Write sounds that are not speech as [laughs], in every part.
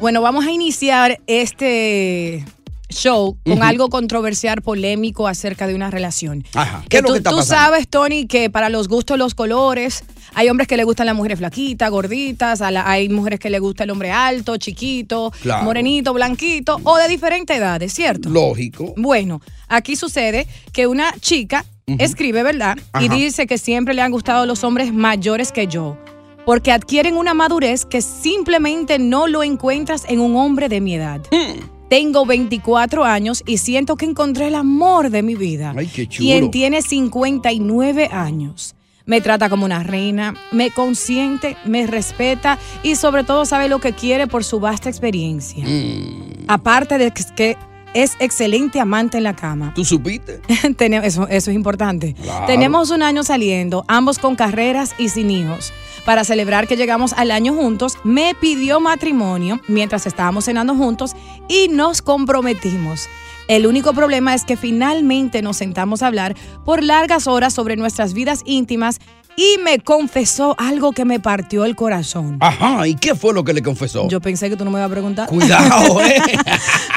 Bueno, vamos a iniciar este show con algo controversial, polémico acerca de una relación. Ajá. ¿Qué es lo tú, que está tú sabes, Tony, que para los gustos los colores, hay hombres que le gustan las mujeres flaquitas, gorditas, a la- hay mujeres que le gusta el hombre alto, chiquito, Claro. morenito, blanquito o de diferentes edades, ¿cierto? Lógico. Bueno, aquí sucede que una chica escribe, ¿verdad? Y dice que siempre le han gustado los hombres mayores que yo. Porque adquieren una madurez que simplemente no lo encuentras en un hombre de mi edad. Hmm. Tengo 24 años y siento que encontré el amor de mi vida. Ay, qué chulo. Quien tiene 59 años. Me trata como una reina, me consiente, me respeta y sobre todo sabe lo que quiere por su vasta experiencia. Mm. Aparte de que es excelente amante en la cama. ¿Tú supiste? [laughs] Eso, eso es importante. Claro. Tenemos un año saliendo, ambos con carreras y sin hijos. Para celebrar que llegamos al año juntos, me pidió matrimonio mientras estábamos cenando juntos y nos comprometimos. El único problema es que finalmente nos sentamos a hablar por largas horas sobre nuestras vidas íntimas y me confesó algo que me partió el corazón. Ajá, ¿y qué fue lo que le confesó? Yo pensé que tú no me ibas a preguntar. Cuidado, [laughs] eh.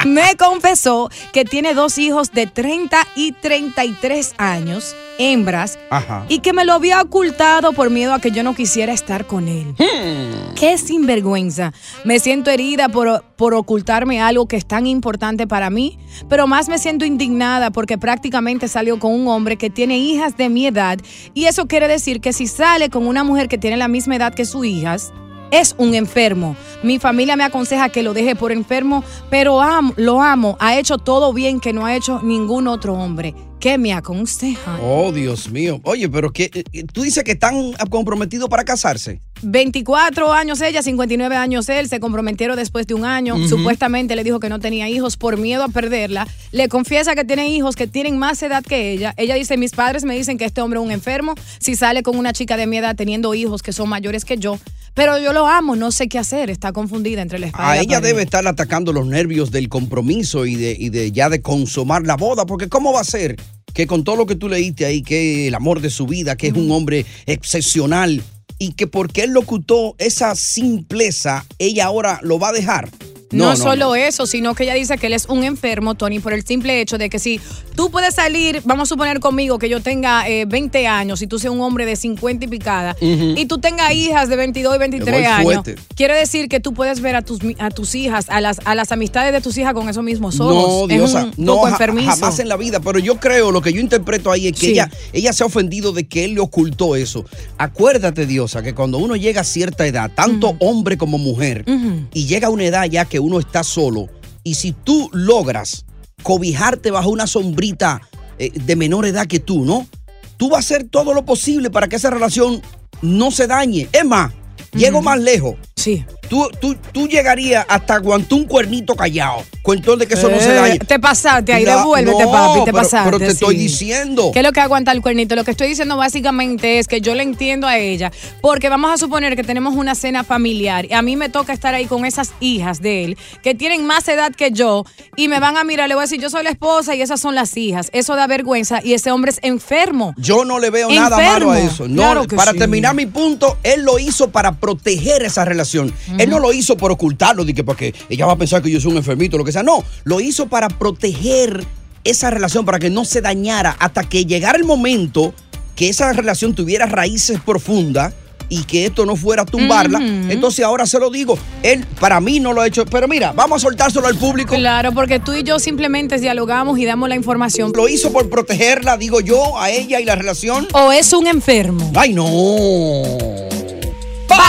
me confesó que tiene dos hijos de 30 y 33 años, hembras, Ajá. y que me lo había ocultado por miedo a que yo no quisiera estar con él. Hmm. Qué sinvergüenza. Me siento herida por, por ocultarme algo que es tan importante para mí, pero más me siento indignada porque prácticamente salió con un hombre que tiene hijas de mi edad y eso quiere decir que si sale con una mujer que tiene la misma edad que sus hijas, es un enfermo. Mi familia me aconseja que lo deje por enfermo, pero amo- lo amo. Ha hecho todo bien que no ha hecho ningún otro hombre. ¿Qué me aconseja? Oh, Dios mío. Oye, pero que eh, tú dices que están comprometidos para casarse. 24 años ella, 59 años él, se comprometieron después de un año. Supuestamente le dijo que no tenía hijos por miedo a perderla. Le confiesa que tiene hijos que tienen más edad que ella. Ella dice, mis padres me dicen que este hombre es un enfermo si sale con una chica de mi edad teniendo hijos que son mayores que yo. Pero yo lo amo, no sé qué hacer. Está confundida entre la espada y A la ella pared. debe estar atacando los nervios del compromiso y de, y de ya de consumar la boda, porque ¿cómo va a ser que con todo lo que tú leíste ahí, que el amor de su vida, que es un hombre excepcional y que porque él lo ocultó esa simpleza, ella ahora lo va a dejar? No, No, no, solo no. eso, sino que ella dice que él es un enfermo, Tony, por el simple hecho de que si tú puedes salir, vamos a suponer conmigo que yo tenga eh, 20 años y tú seas un hombre de 50 y picada, y tú tengas hijas de 22 y 23 voy años, quiere decir que tú puedes ver a tus, a tus hijas, a las, a las amistades de tus hijas con esos mismos No, ojos. Diosa, es un no, poco ja- enfermizo. jamás en la vida. Pero yo creo, lo que yo interpreto ahí es que Sí. ella, ella se ha ofendido de que él le ocultó eso. Acuérdate, Diosa, que cuando uno llega a cierta edad, tanto hombre como mujer, y llega a una edad ya que uno está solo, y si tú logras cobijarte bajo una sombrita eh, de menor edad que tú, ¿no? Tú vas a hacer todo lo posible para que esa relación no se dañe. Es más, llego más lejos. Sí. Tú, tú, tú llegarías hasta aguantar un cuernito callado. Cuento de que eso no se Eh, dañe. Te pasaste ahí, devuélvete, no, papi, te pero- pasaste. pero te estoy diciendo. ¿Qué es lo que aguanta el cuernito? Lo que estoy diciendo básicamente es que yo le entiendo a ella, porque vamos a suponer que tenemos una cena familiar y a mí me toca estar ahí con esas hijas de él que tienen más edad que yo y me van a mirar, le voy a decir, yo soy la esposa y esas son las hijas. Eso da vergüenza y ese hombre es enfermo. Yo no le veo nada malo a eso. No, Claro para sí. terminar mi punto, él lo hizo para proteger esa relación. Él no lo hizo por ocultarlo, de que porque ella va a pensar que yo soy un enfermito, lo que sea. No, lo hizo para proteger esa relación, para que no se dañara, hasta que llegara el momento que esa relación tuviera raíces profundas y que esto no fuera a tumbarla. Entonces ahora se lo digo, él para mí no lo ha hecho, pero mira, vamos a soltárselo al público. Claro, porque tú y yo simplemente dialogamos y damos la información. Lo hizo por protegerla, digo yo, a ella y la relación. O es un enfermo. Ay, no.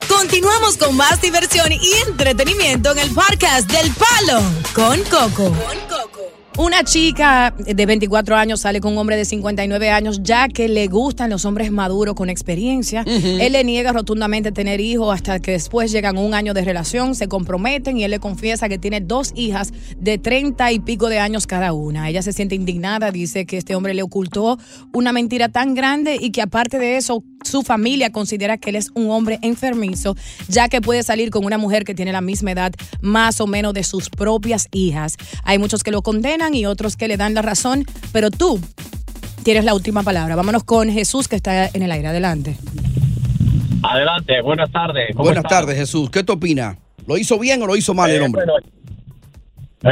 Continuamos con más diversión y entretenimiento en el podcast del Palo con Coco. Una chica de 24 años sale con un hombre de 59 años ya que le gustan los hombres maduros con experiencia. Él le niega rotundamente tener hijos hasta que después llegan un año de relación, se comprometen y él le confiesa que tiene dos hijas de 30 y pico de años cada una. Ella se siente indignada, dice que este hombre le ocultó una mentira tan grande y que aparte de eso su familia considera que él es un hombre enfermizo, ya que puede salir con una mujer que tiene la misma edad más o menos de sus propias hijas. Hay muchos que lo condenan y otros que le dan la razón, pero tú tienes la última palabra. Vámonos con Jesús que está en el aire. Adelante. Adelante, buenas tardes. ¿cómo Buenas tardes, Jesús. ¿Qué te opina? ¿Lo hizo bien o lo hizo mal el Eh, hombre? bueno,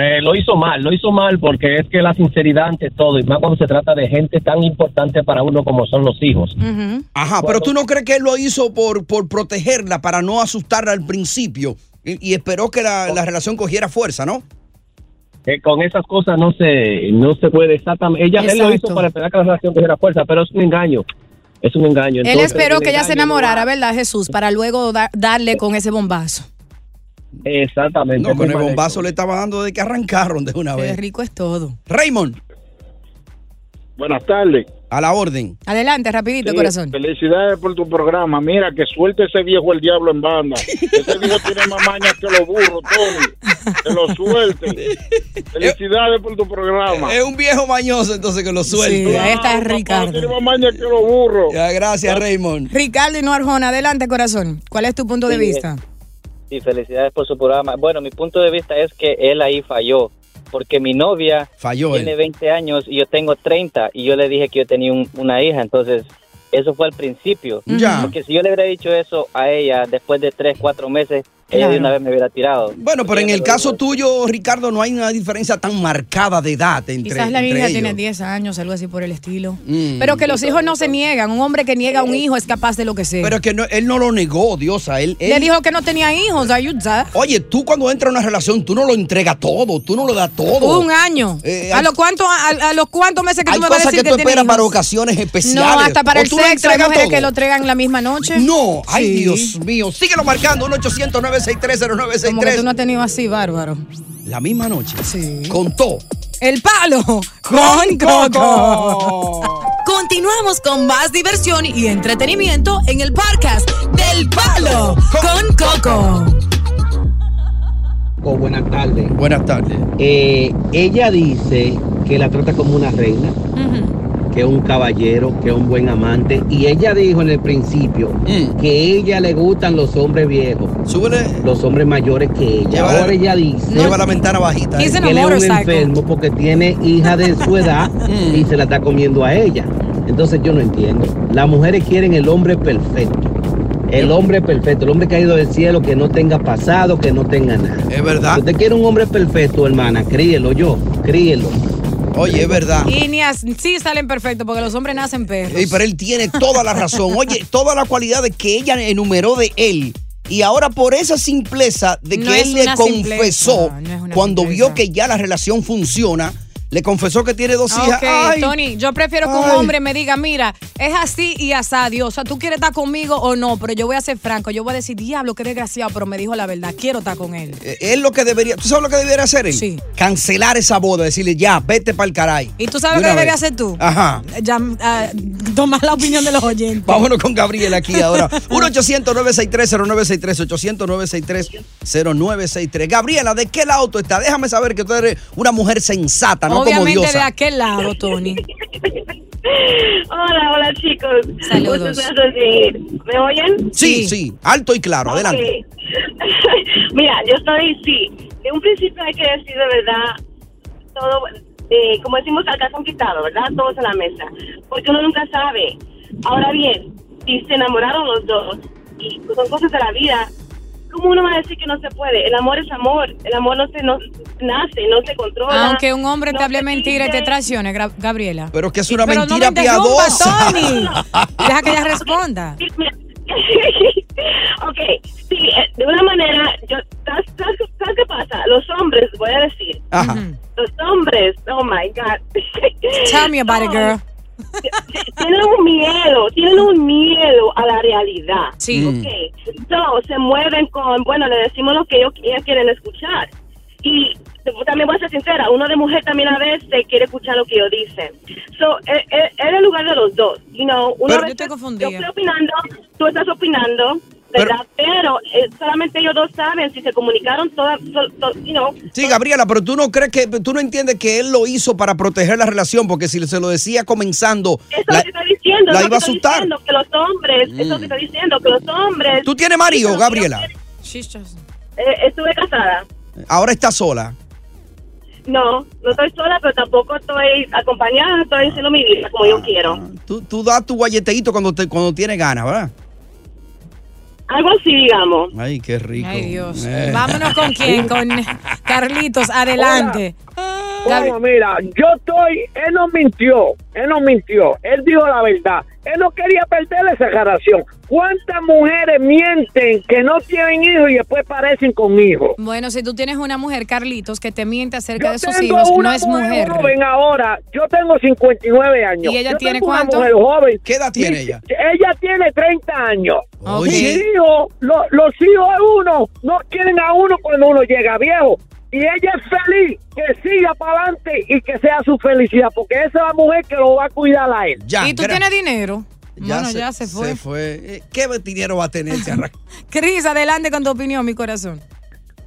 eh, lo hizo mal, lo hizo mal porque es que la sinceridad ante todo, y más cuando se trata de gente tan importante para uno como son los hijos. Ajá, pero tú no crees que él lo hizo por, por protegerla, para no asustarla al principio y, y esperó que la, la relación cogiera fuerza, ¿no? Que con esas cosas no se no se puede exactamente. Ella él lo hizo para esperar que la relación cogiera fuerza, pero es un engaño. Es un engaño. Él esperó que ella se enamorara, ¿verdad, Jesús? Para luego da- darle con ese bombazo. Exactamente. No, con el bombazo le estaba dando de que arrancaron de una Qué vez. rico es todo. Raymond. Buenas tardes. A la orden. Adelante, rapidito, Sí, corazón. Felicidades por tu programa. Mira, que suelte ese viejo el diablo en banda. [laughs] Ese viejo tiene más mañas que los burros, Tony. Que lo suelte. [laughs] Felicidades por tu programa. Es un viejo mañoso, entonces que lo suelte. Sí, ahí está Ricardo. Tiene más mañas que los burros. Ya, gracias, Raymond. Ricardo y no Arjona, adelante, corazón. ¿Cuál es tu punto de vista? Sí, felicidades por su programa. Bueno, mi punto de vista es que él ahí falló. Porque mi novia Falló tiene él. 20 años y yo tengo 30 y yo le dije que yo tenía un- una hija, entonces eso fue al principio. Ya. Porque si yo le hubiera dicho eso a ella después de 3, 4 meses, ella de una vez me hubiera tirado. Bueno, pero en el caso tuyo, Ricardo, no hay una diferencia tan marcada de edad entre, Quizás la entre hija ellos. tiene 10 años, algo así por el estilo. Mm. Pero que los hijos no se niegan. Un hombre que niega a un hijo es capaz de lo que sea. Pero es que no- él no lo negó, Diosa. Él, Le él- dijo que no tenía hijos, ayuda. Oye, tú cuando entras a una relación, tú no lo entregas todo, tú no lo das todo. Un año. Eh, ¿A hay- los cuántos a, a los cuántos meses que Hay tú me vas a cosas decir que tú tiene esperas para ocasiones especiales. No, hasta para ¿O el tú sexo hay entregas mujeres todo? que lo entregan la misma noche. No, ay Sí. Dios mío. Síguelo marcando, 1 800 963 Como que 0963 tú no has tenido así, bárbaro. La misma noche. Sí. Contó. El palo con Coco. Continuamos con más diversión y entretenimiento en el podcast del palo con Coco. Oh, buenas tardes. Buenas tardes. Eh, ella dice que la trata como una reina, que es un caballero, que es un buen amante. Y ella dijo en el principio que a ella le gustan los hombres viejos. Los hombres mayores que ella. Lleva- Ahora ella dice. Lleva la ventana bajita. que eh. él es un enfermo porque tiene hija de su edad [laughs] y se la está comiendo a ella. Entonces yo no entiendo. Las mujeres quieren el hombre perfecto. El hombre perfecto, el hombre caído del cielo, que no tenga pasado, que no tenga nada. Es verdad. Si usted quiere un hombre perfecto, hermana, críelo yo, críelo. Oye, es verdad. Y ni as- sí salen perfectos porque los hombres nacen perros. Ey, pero él tiene toda la razón. [laughs] Oye, todas las cualidades que ella enumeró de él. Y ahora por esa simpleza de que No él le confesó, no cuando simpleza. vio que ya la relación funciona, le confesó que tiene dos hijas. Ok, Ay, Tony, yo prefiero que un hombre me diga, mira, es así y asá, Dios. O sea, tú quieres estar conmigo o no, pero yo voy a ser franco. Yo voy a decir, diablo, qué desgraciado, pero me dijo la verdad. Quiero estar con él. eh, él lo que debería, ¿tú sabes lo que debería hacer él? Sí. Cancelar esa boda, decirle ya, vete para el caray. ¿Y tú sabes lo que vez. hacer tú? Ajá. Ya, ah, tomar la opinión de los oyentes. Vámonos con Gabriel aquí ahora. [laughs] 1-800-963-0963, 800-963-0963. Gabriela, ¿de qué lado tú estás? Déjame saber que tú eres una mujer sensata, no como Obviamente de diosa. aquel lado, Tony. [laughs] Hola, hola chicos. Saludos. Recibir. ¿Me oyen? Sí, sí, alto y claro, adelante. Ok. [laughs] Mira, yo estoy, sí. De un principio hay que decir de verdad todo, eh, como decimos, al calzón quitado, ¿verdad? Todos en la mesa. Porque uno nunca sabe. Ahora bien, si se enamoraron los dos y son cosas de la vida, ¿cómo uno va a decir que no se puede? El amor es amor. El amor no se no, nace, no se controla. Aunque un hombre no te hable mentira y te traicione, Gabriela. Pero que es una Pero no mentira me piadosa. Tony. [laughs] Deja que ella responda. [laughs] ok, sí, eh, de una manera, yo, ¿sabes, sabes- sabes qué pasa? Los hombres, voy a decir, Ajá. los hombres, oh my God. [laughs] Tell me about it, girl. Tienen un miedo, tienen un miedo a la realidad. Sí. Ok, so, se mueven con, bueno, le decimos lo que ellos, ellas quieren escuchar. Y también voy a ser sincera, uno de mujer también a veces quiere escuchar lo que ellos dicen. So, es es- es el lugar de los dos. You know, una Pero- vez yo estoy opinando, tú estás opinando, ¿verdad? Pero, eh, solamente ellos dos saben si se comunicaron todas, to- to- you know, Sí, Gabriela, pero tú no crees que, tú no entiendes que él lo hizo para proteger la relación, porque si se lo decía comenzando, Eso es la- lo que estoy diciendo. la iba a asustar. diciendo, que los hombres, eso que estoy diciendo, que los hombres. ¿Tú tienes marido, Gabriela? Eh, estuve casada. Ahora está sola. No, no estoy sola, pero tampoco estoy acompañada, estoy haciendo mi vida como yo quiero. Tú, tú das tu guayeteíto cuando, te, cuando tienes ganas, ¿verdad? Algo así, digamos. Ay, qué rico. Ay, Dios. Eh. Vámonos con quién, con [laughs] Carlitos, adelante. Bueno, mira, yo estoy, él no mintió, él no mintió, él dijo la verdad, él no quería perder esa relación. ¿Cuántas mujeres mienten que no tienen hijos y después parecen con hijos? Bueno, si tú tienes una mujer, Carlitos, que te miente acerca Yo de sus hijos, no es mujer. joven ahora, yo tengo 59 años. ¿Y ella Yo tiene tengo cuánto? Una mujer joven. ¿Qué edad tiene ella? Ella tiene 30 años. Oye. Mis hijos, lo- los hijos de uno no quieren a uno cuando uno llega viejo. Y ella es feliz, que siga para adelante y que sea su felicidad, porque esa es la mujer que lo va a cuidar a él. Ya, ¿Y tú gra- tienes dinero? Ya bueno, se- ya se fue. Se fue. Eh, ¿Qué dinero va a tener? Se arranca? [laughs] Cris, adelante con tu opinión, mi corazón.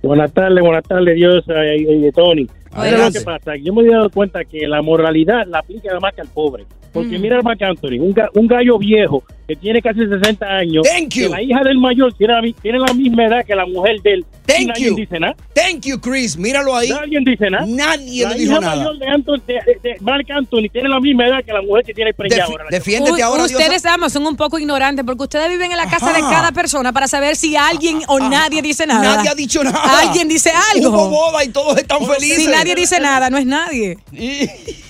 Buenas tardes, buenas tardes, Dios y, y Tony. ¿Sabes lo que pasa? Yo me he dado cuenta que la moralidad la aplica nada más que al pobre. Porque mira el Marc Anthony, un, ga- un gallo viejo que tiene casi 60 años. Thank you. que la hija del mayor tiene la, tiene la misma edad que la mujer de él. y Thank nadie you. dice nada. Thank you, Chris. Míralo ahí. Nadie dice nada. Nadie la le hija dijo nada. mayor de, Anthony, de, de- Marc Anthony tiene la misma edad que la mujer que tiene preñada ahora. defiéndete ahora, ustedes, Diosa. ambos son un poco ignorantes porque ustedes viven en la casa de cada persona para saber si alguien o nadie dice nada. Nadie ha dicho nada. Alguien dice algo. Hubo boda y todos están felices. Si nadie dice nada, no es nadie.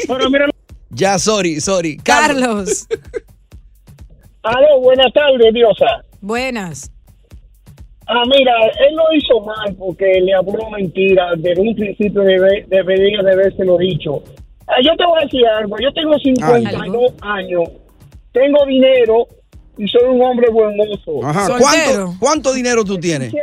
Pero mira, Ya, sorry, sorry. Carlos. [laughs] Aló, buenas tardes, Diosa. Buenas. Ah, mira, él lo hizo mal porque le habló mentira. Desde un principio debe, debería de haberse lo dicho. Ah, yo te voy a decir algo. Yo tengo 52 años, tengo dinero y soy un hombre buen mozo. Ajá. ¿Cuánto, ¿Cuánto dinero tú tienes?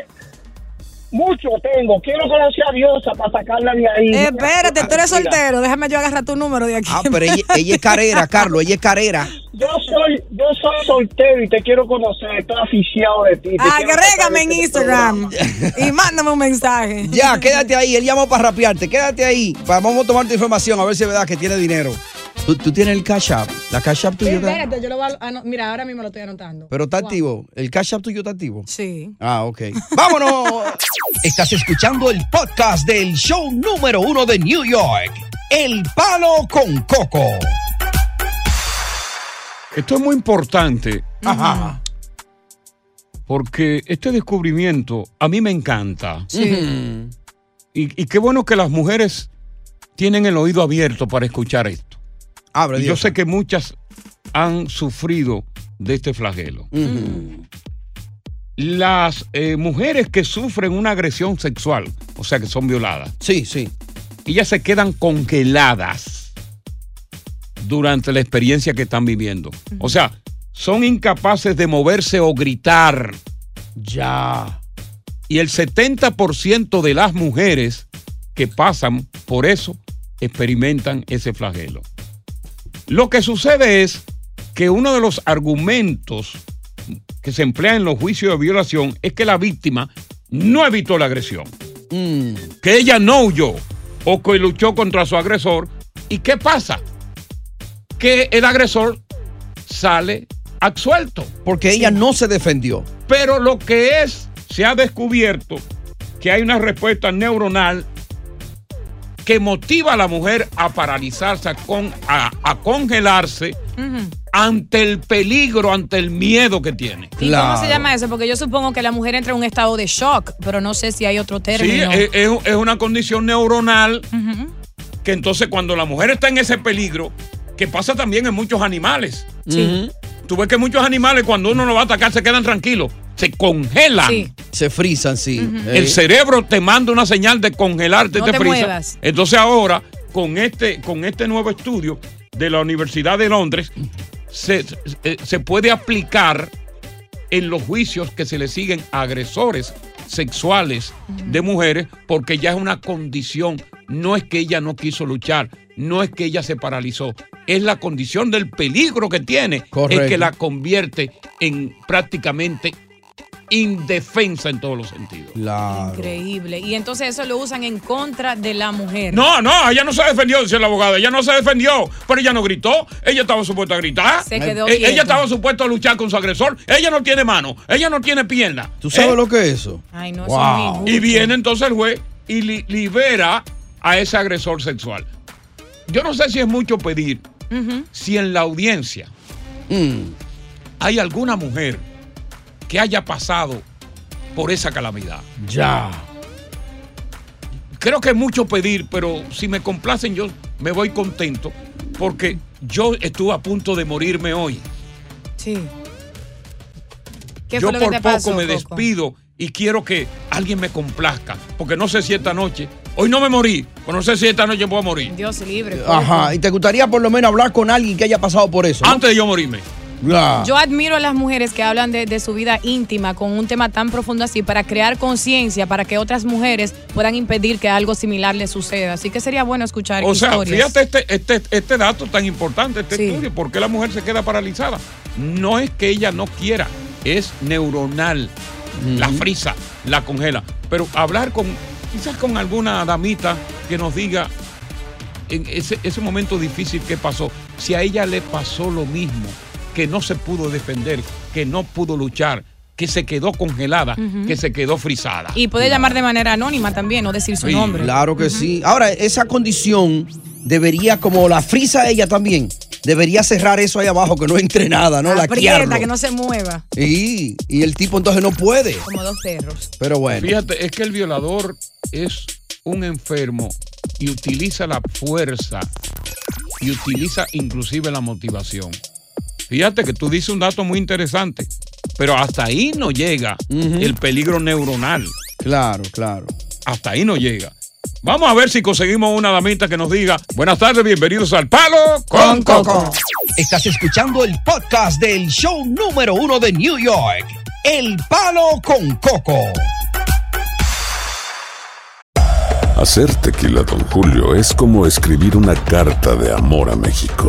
Mucho tengo. Quiero conocer a Diosa para sacarla de ahí. Eh, espérate, tú eres Mira, soltero. Déjame yo agarrar tu número de aquí. Ah, pero ella, ella es carera, Carlos, ella es carera. Yo soy, yo soy soltero y te quiero conocer. Estoy aficionado de ti. te quiero Agrégame en este Instagram y mándame un mensaje. Ya, quédate ahí. Él llamó para rapearte. Quédate ahí. Vamos a tomar tu información a ver si es verdad que tiene dinero. Tú, tú tienes el Cash App. La Cash App tuya está. Espérate, yo lo voy a... ah, no, mira, ahora mismo lo estoy anotando. Pero está activo. ¿El Cash App tuyo está activo? Sí. Ah, ok. ¡Vámonos! Estás escuchando el podcast del show número uno de New York. El Palo con Coco. Esto es muy importante. Ajá. Porque este descubrimiento a mí me encanta. Sí. Y, y qué bueno que las mujeres tienen el oído abierto para escuchar esto. Abre, Y yo sé que muchas han sufrido de este flagelo. Las eh, mujeres que sufren una agresión sexual, o sea que son violadas. Sí, sí. Ellas se quedan congeladas durante la experiencia que están viviendo. O sea, son incapaces de moverse o gritar. Ya. Y el 70% de las mujeres que pasan por eso experimentan ese flagelo. Lo que sucede es que uno de los argumentos que se emplea en los juicios de violación es que la víctima no evitó la agresión, que ella no huyó o que luchó contra su agresor. ¿Y qué pasa? Que el agresor sale absuelto. Porque ella no se defendió. Pero lo que es, se ha descubierto que hay una respuesta neuronal que motiva a la mujer a paralizarse, a, con- a- a congelarse ante el peligro, ante el miedo que tiene. ¿Y cómo se llama eso? Porque yo supongo que la mujer entra en un estado de shock, pero no sé si hay otro Sí, término. es, es- es una condición neuronal que entonces cuando la mujer está en ese peligro, que pasa también en muchos animales. Sí. Tú ves que muchos animales cuando uno lo va a atacar se quedan tranquilos, se congelan. Se frisan, sí. El Eh, cerebro te manda una señal de congelarte, No te, te frisa. muevas. Entonces ahora, con este, con este nuevo estudio de la Universidad de Londres, se, se- se puede aplicar en los juicios que se le siguen a agresores sexuales de mujeres, porque ya es una condición. No es que ella no quiso luchar, no es que ella se paralizó, es la condición del peligro que tiene, Correcto. es que la convierte en prácticamente indefensa en todos los sentidos. Increíble. Y entonces eso lo usan en contra de la mujer. No, no, ella no se defendió, dice el abogado. Ella no se defendió, pero ella no gritó. Ella estaba supuesta a gritar. Se quedó Eh, ella estaba supuesta a luchar con su agresor. Ella no tiene mano, ella no tiene pierna. ¿Tú sabes Eh, lo que es eso? Ay, no, Wow. Y viene entonces el juez y li- libera a ese agresor sexual. Yo no sé si es mucho pedir, si en la audiencia hay alguna mujer que haya pasado por esa calamidad. Ya. Creo que es mucho pedir, pero si me complacen yo me voy contento porque yo estuve a punto de morirme hoy. Sí. ¿Qué yo fue lo que por te poco pasó, me Coco? despido y quiero que alguien me complazca, porque no sé si esta noche, hoy no me morí, pero no sé si esta noche puedo morir. Dios libre. Coco. Ajá. Y te gustaría por lo menos hablar con alguien que haya pasado por eso. ¿no? Antes de yo morirme. Yo admiro a las mujeres que hablan de, de su vida íntima con un tema tan profundo así para crear conciencia, para que otras mujeres puedan impedir que algo similar les suceda. Así que sería bueno escuchar O sea, historias. fíjate este, este, este dato tan importante, este estudio, ¿por qué la mujer se queda paralizada? No es que ella no quiera, es neuronal. La frisa, la congela. Pero hablar con, quizás con alguna damita que nos diga en ese, ese momento difícil que pasó. si a ella le pasó lo mismo, que no se pudo defender, que no pudo luchar, que se quedó congelada, que se quedó frisada? Y puede llamar de manera anónima también, no decir su Sí, nombre. Claro que sí. Ahora, esa condición debería, como la frisa ella también, debería cerrar eso ahí abajo, que no entre nada, ¿no? La Aprieta, que no se mueva. y, y el tipo entonces no puede. Como dos perros. Pero bueno. Fíjate, es que el violador es un enfermo y utiliza la fuerza y utiliza inclusive la motivación. Fíjate que tú dices un dato muy interesante, pero hasta ahí no llega el peligro neuronal. Claro, claro. Hasta ahí no llega. Vamos a ver si conseguimos una damita que nos diga, buenas tardes, bienvenidos al Palo con Coco. Estás escuchando el podcast del show número uno de New York, El Palo con Coco. Hacer tequila, Don Julio, es como escribir una carta de amor a México.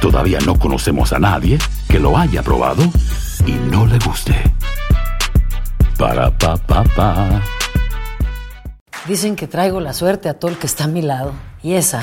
todavía no conocemos a nadie que lo haya probado y no le guste. Para pa pa pa. Dicen que traigo la suerte a todo el que está a mi lado. Y esa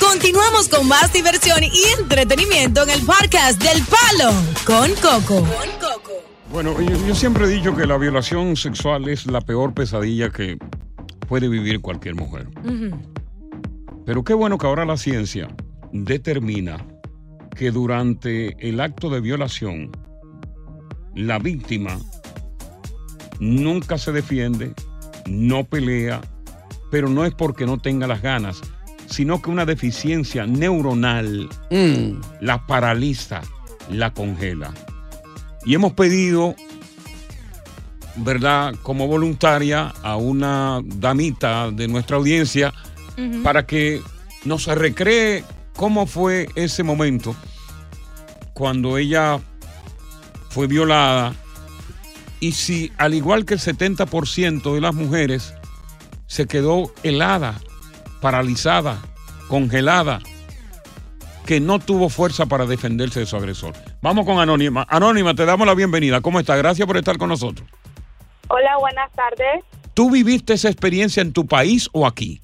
Continuamos con más diversión y entretenimiento en el podcast del Palo con Coco. Bueno, yo, yo siempre he dicho que la violación sexual es la peor pesadilla que puede vivir cualquier mujer. Pero qué bueno que ahora la ciencia determina que durante el acto de violación, la víctima nunca se defiende, no pelea, pero no es porque no tenga las ganas, sino que una deficiencia neuronal la paraliza, la congela. Y hemos pedido, ¿verdad?, como voluntaria a una damita de nuestra audiencia para que nos recree cómo fue ese momento cuando ella fue violada y si, al igual que el 70% de las mujeres, se quedó helada, paralizada, congelada, que no tuvo fuerza para defenderse de su agresor. Vamos con Anónima. Anónima, te damos la bienvenida. ¿Cómo estás? Gracias por estar con nosotros. Hola, buenas tardes. ¿Tú viviste esa experiencia en tu país o aquí?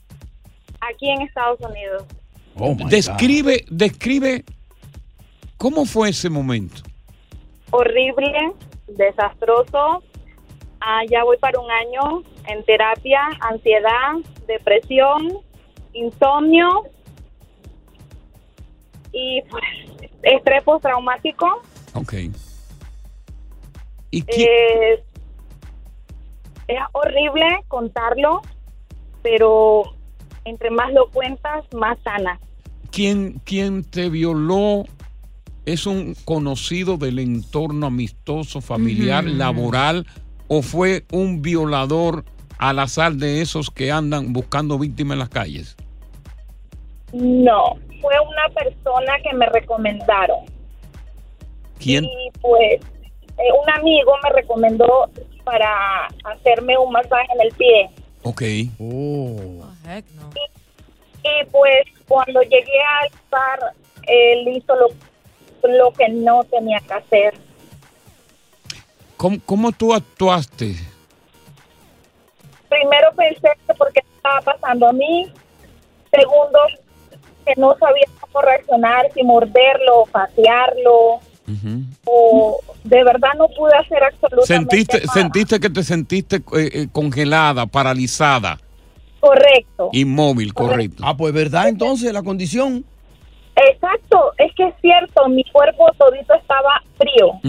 Aquí en Estados Unidos. describe, describe cómo fue ese momento. Horrible, desastroso. Ah, ya voy para un año en terapia, ansiedad, depresión, insomnio y pues, estrés postraumático. Ok. Eh, es horrible contarlo, pero entre más lo cuentas, más sana. ¿Quién, quién te violó es un conocido del entorno amistoso, familiar, laboral o fue un violador al azar de esos que andan buscando víctimas en las calles? No, fue una persona que me recomendaron. ¿Quién? Y pues eh, un amigo me recomendó para hacerme un masaje en el pie. Ok. Y pues cuando llegué al lugar, él hizo lo, lo que no tenía que hacer. ¿Cómo, cómo tú actuaste? Primero pensé que porque estaba pasando a mí. Segundo, que no sabía cómo reaccionar, si morderlo, patearlo. O de verdad no pude hacer absolutamente ¿Sentiste, nada. sentiste que te sentiste eh, eh, congelada, paralizada, Correcto. inmóvil, correcto? Ah, pues verdad entonces la condición. Exacto, es que es cierto, mi cuerpo todito estaba frío.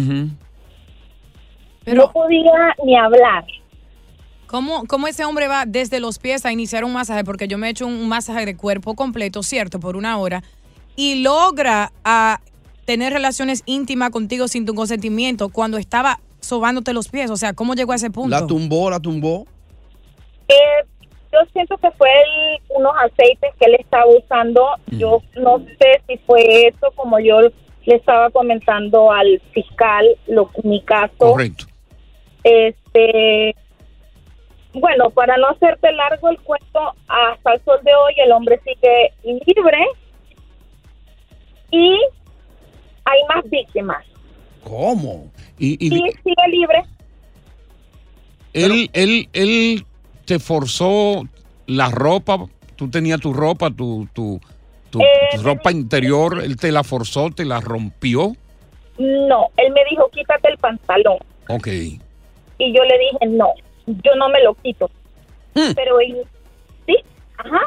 no podía ni hablar. ¿Cómo, ¿Cómo ese hombre va desde los pies a iniciar un masaje? Porque yo me he hecho un masaje de cuerpo completo, ¿cierto? Por una hora. Y logra a tener relaciones íntimas contigo sin tu consentimiento cuando estaba sobándote los pies. O sea, ¿cómo llegó a ese punto? La tumbó, la tumbó. Eh, yo siento que fue el- unos aceites que él estaba usando. Yo no sé si fue eso, como yo le estaba comentando al fiscal, lo, mi caso. Correcto. Este, bueno, para no hacerte largo el cuento, hasta el sol de hoy el hombre sigue libre y hay más víctimas. ¿Cómo? Y, Y sigue libre. él, él, él te forzó la ropa, tú tenías tu ropa, tu, tu, tu- Eh, tu ropa interior, él te la forzó, te la rompió. No, él me dijo, quítate el pantalón. Ok. Y yo le dije, no, yo no me lo quito. Pero él, sí, ajá.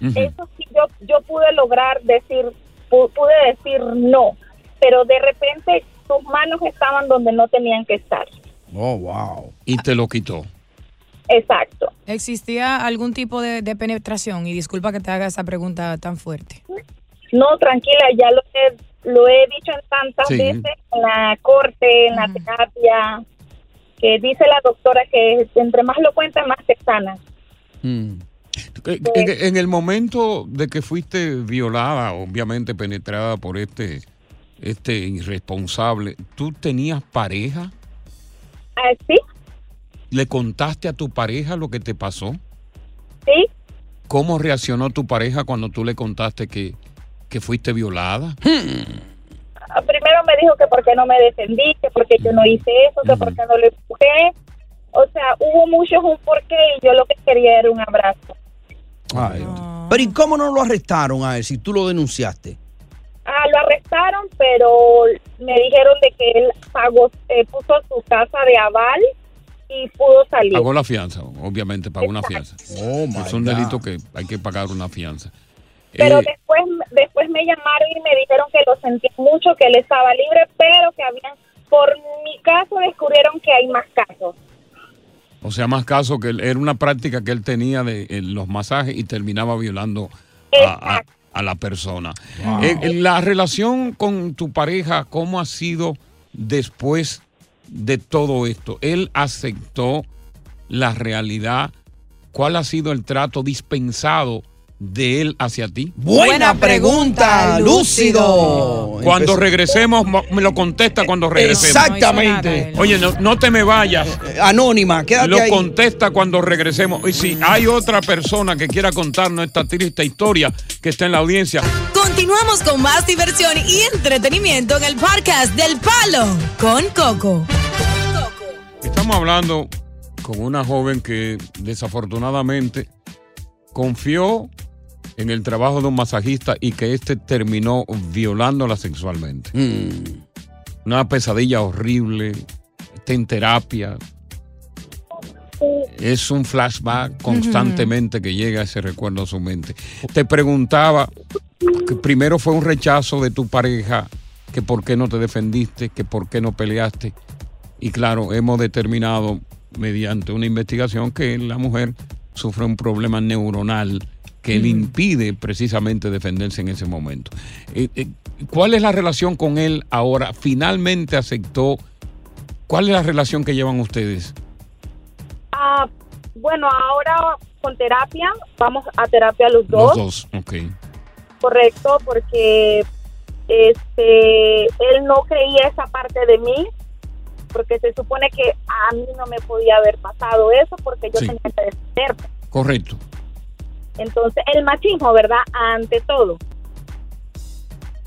Eso sí, yo, yo pude lograr decir, pu- pude decir no. Pero de repente sus manos estaban donde no tenían que estar. Oh, wow. Y te lo quitó. Exacto. ¿Existía algún tipo de, de penetración? Y disculpa que te haga esa pregunta tan fuerte. No, tranquila, ya lo he, lo he dicho en tantas Sí. veces en la corte, en la terapia, que dice la doctora que entre más lo cuenta, más te sana. En, en- en el momento de que fuiste violada, obviamente penetrada por este, este irresponsable, ¿tú tenías pareja? Ah, sí, ¿Le contaste a tu pareja lo que te pasó? sí. ¿Cómo reaccionó tu pareja cuando tú le contaste que, que fuiste violada? Ah, Primero me dijo que por qué no me defendí, que por qué yo no hice eso, que por qué no lo empujé. O sea, hubo muchos un porqué y yo lo que quería era un abrazo. Ay. Pero ¿y cómo no lo arrestaron a él si tú lo denunciaste? Ah, lo arrestaron, pero me dijeron de que él pagó, eh, puso su casa de aval y pudo salir. Pagó la fianza, obviamente pagó una fianza. Oh, es un delito que hay que pagar una fianza. Pero Eh, después, después me llamaron y me dijeron que lo sentían mucho, que él estaba libre, pero que habían, por mi caso, descubrieron que hay más casos. o sea, más caso que él- era una práctica que él tenía de los masajes y terminaba violando a, a- a la persona. Eh, eh, la relación con tu pareja, ¿cómo ha sido después de todo esto? ¿Él aceptó la realidad? ¿Cuál ha sido el trato dispensado de él hacia ti? Buena pregunta, lúcido. Cuando regresemos, mo- me lo contesta cuando regresemos. Exactamente. Oye, no, no te me vayas. Anónima, quédate Lo ahí. contesta cuando regresemos. Y si hay otra persona que quiera contarnos esta triste historia que está en la audiencia, Continuamos con más diversión y entretenimiento en el podcast del Palo con Coco. estamos hablando con una joven que desafortunadamente confió en el trabajo de un masajista y que este terminó violándola sexualmente. Una pesadilla horrible, está en terapia. Es un flashback constantemente que llega ese recuerdo a su mente. Te preguntaba, que primero fue un rechazo de tu pareja, que por qué no te defendiste, que por qué no peleaste. Y claro, hemos determinado mediante una investigación que la mujer sufre un problema neuronal que le impide precisamente defenderse en ese momento. Eh, eh, ¿Cuál es la relación con él ahora? ¿Finalmente aceptó? ¿Cuál es la relación que llevan ustedes? Ah, bueno, ahora con terapia, vamos a terapia los dos. Los dos, ok. correcto porque este él no creía esa parte de mí porque se supone que a mí no me podía haber pasado eso porque yo Sí. tenía que defenderme Correcto. Entonces el machismo verdad ante todo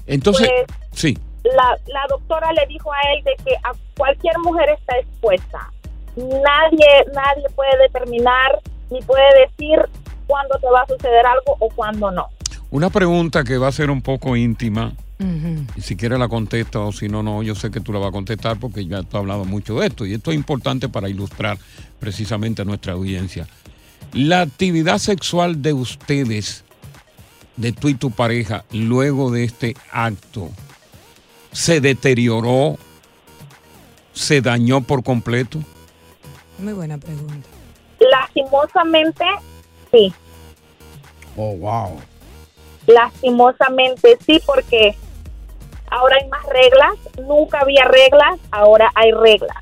Entonces, Pues- sí. la, la doctora le dijo a él de que a cualquier mujer está expuesta nadie nadie puede determinar ni puede decir cuándo te va a suceder algo o cuándo no Una pregunta que va a ser un poco íntima. Y si quiere la contesta o si no, no, yo sé que tú la vas a contestar porque ya tú has hablado mucho de esto y esto es importante para ilustrar precisamente a nuestra audiencia. La actividad sexual de ustedes de tú y tu pareja luego de este acto se deterioró, se dañó por completo? Muy buena pregunta. Lastimosamente, sí. Oh, wow. Lastimosamente, sí, porque ahora hay más reglas. Nunca había reglas, ahora hay reglas.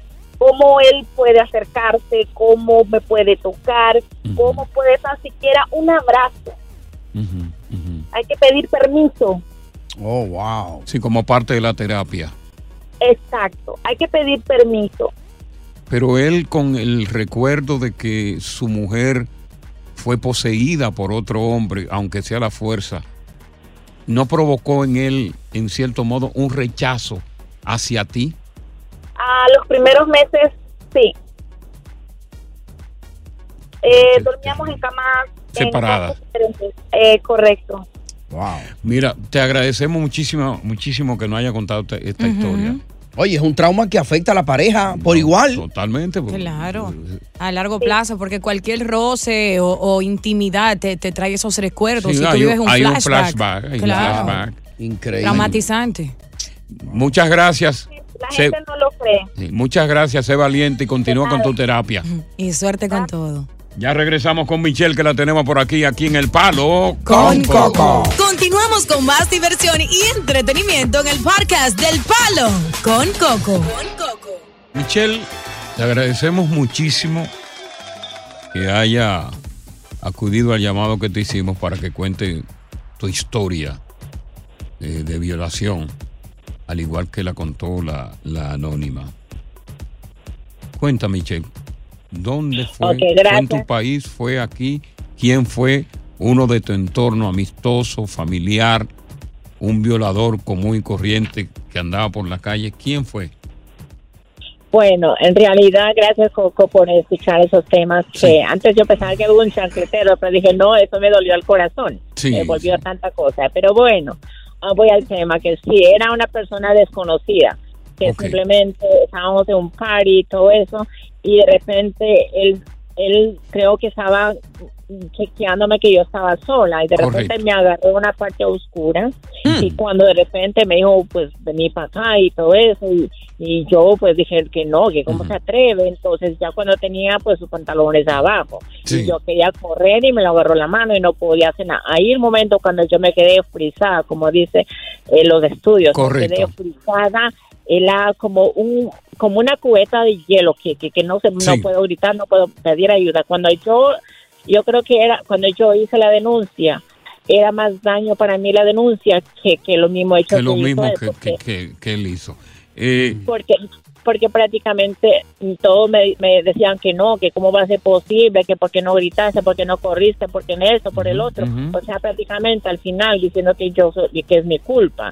Cómo él puede acercarse, cómo me puede tocar, cómo puede tan siquiera un abrazo. Hay que pedir permiso. Oh, wow. Sí, como parte de la terapia. Exacto, hay que pedir permiso. Pero él con el recuerdo de que su mujer fue poseída por otro hombre, aunque sea la fuerza, ¿no provocó en él, en cierto modo, un rechazo hacia ti? A los primeros meses, sí. Eh, dormíamos en camas Separadas. Eh, correcto. Mira, te agradecemos muchísimo, muchísimo que nos haya contado esta, historia. Oye, es un trauma que afecta a la pareja por igual. Totalmente. porque- Claro, a largo plazo, porque cualquier roce o, o intimidad te, te trae esos recuerdos. Sí, si tú hay vives un hay un flashback, flashback, hay un flashback. Increíble. traumatizante. Muchas gracias. La Sé- gente no lo cree. sí, muchas gracias, sé valiente y continúa con tu terapia. Y suerte con todo. Ya regresamos con Michelle, que la tenemos por aquí, aquí en El Palo. Continuamos con más diversión y entretenimiento en el podcast del Palo con Coco. Michelle, te agradecemos muchísimo que haya acudido al llamado que te hicimos para que cuente tu historia eh, de violación, al igual que la contó la, la anónima. Cuenta, Michelle, ¿dónde fue? Ok, ¿Fue en tu país? ¿Fue aquí? ¿Quién fue uno de tu entorno amistoso, familiar, un violador común y corriente que andaba por la calle? ¿Quién fue? Bueno, en realidad, gracias Coco por escuchar esos temas que antes yo pensaba que era un chancletero, pero dije, no, eso me dolió al corazón. Sí, me volvió tanta cosa. Pero bueno, voy al tema, que sí, era una persona desconocida, que simplemente estábamos en un party y todo eso, y de repente él, él creo que estaba chequeándome que yo estaba sola y de repente me agarró una parte oscura y cuando de repente me dijo pues vení para acá y todo eso y, y yo pues dije que no, que cómo se atreve entonces ya cuando tenía pues sus pantalones abajo y yo quería correr y me lo agarró la mano y no podía hacer nada. Ahí el momento cuando yo me quedé frisada como dice en los estudios me quedé frisada era como un como una cubeta de hielo que, que, que no se no Sí. puedo gritar no puedo pedir ayuda. Cuando yo yo creo que era cuando yo hice la denuncia era más daño para mí la denuncia que, que lo mismo hecho Que lo mismo él, que, porque- que- que- que él hizo. Eh, porque porque prácticamente todos me, me decían que no, que cómo va a ser posible, que por qué no gritaste, por qué no corriste, por qué en eso, por el otro. O sea, prácticamente al final diciendo que yo que es mi culpa.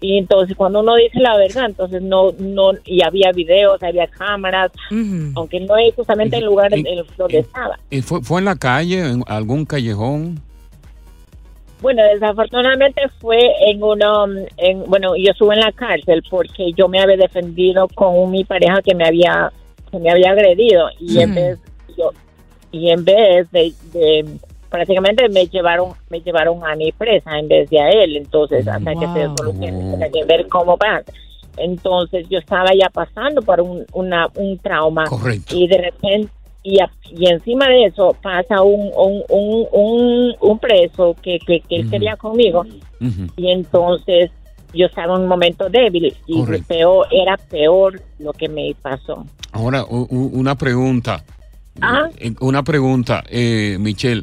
Y entonces cuando uno dice la verdad, entonces no, no, y había videos, había cámaras, aunque no es justamente el lugar en- en donde estaba. ¿y fue, ¿Fue en la calle, en algún callejón? Bueno, desafortunadamente fue en uno, mm, en, bueno, yo estuve en la cárcel porque yo me había defendido con mi pareja que me había, que me había agredido y en vez, yo, y en vez de, de- prácticamente me llevaron, me llevaron a mi presa en vez de a él, entonces hasta que se solucione, hasta que ver cómo va. Entonces yo estaba ya pasando por un, una, un trauma Correcto. y de repente y, a- y encima de eso pasa un, un, un, un, un preso que, que, que él quería conmigo y entonces yo estaba en un momento débil y peor era peor lo que me pasó. Ahora, una pregunta. Ah. Eh, Una pregunta, eh, Michelle.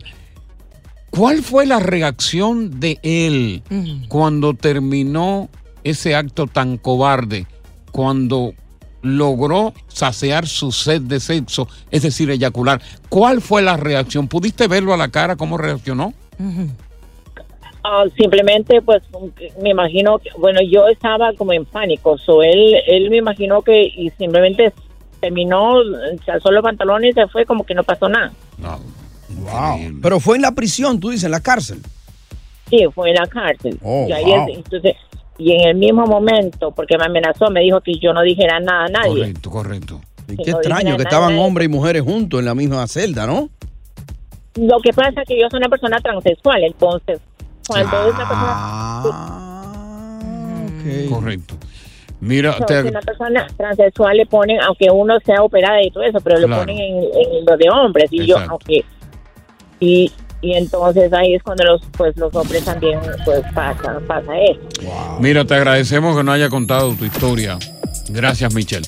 ¿Cuál fue la reacción de él cuando terminó ese acto tan cobarde? Cuando logró saciar su sed de sexo, es decir, eyacular. ¿Cuál fue la reacción? ¿Pudiste verlo a la cara cómo reaccionó? Ah, simplemente pues me imagino que, bueno yo estaba como en pánico so él él me imaginó que y simplemente terminó se alzó los pantalones y se fue como que no pasó nada Wow. Pero fue en la prisión, tú dices, en la cárcel. sí fue en la cárcel Oh, y ahí wow. es- entonces y en el mismo momento porque me amenazó me dijo que yo no dijera nada a nadie Correcto, correcto. Y Que qué no extraño que estaban hombres y mujeres juntos en la misma celda, ¿no? lo que pasa es que yo soy una persona transexual entonces Cuando una Ah. persona, Correcto. Mira, so, te- si una persona transexual le ponen, aunque uno sea operada y todo eso, pero lo Claro. ponen en, en lo de hombres y yo, aunque y y entonces ahí es cuando los pues los hombres también pues pasa pasa eso. mira, te agradecemos que nos haya contado tu historia. Gracias, Michelle.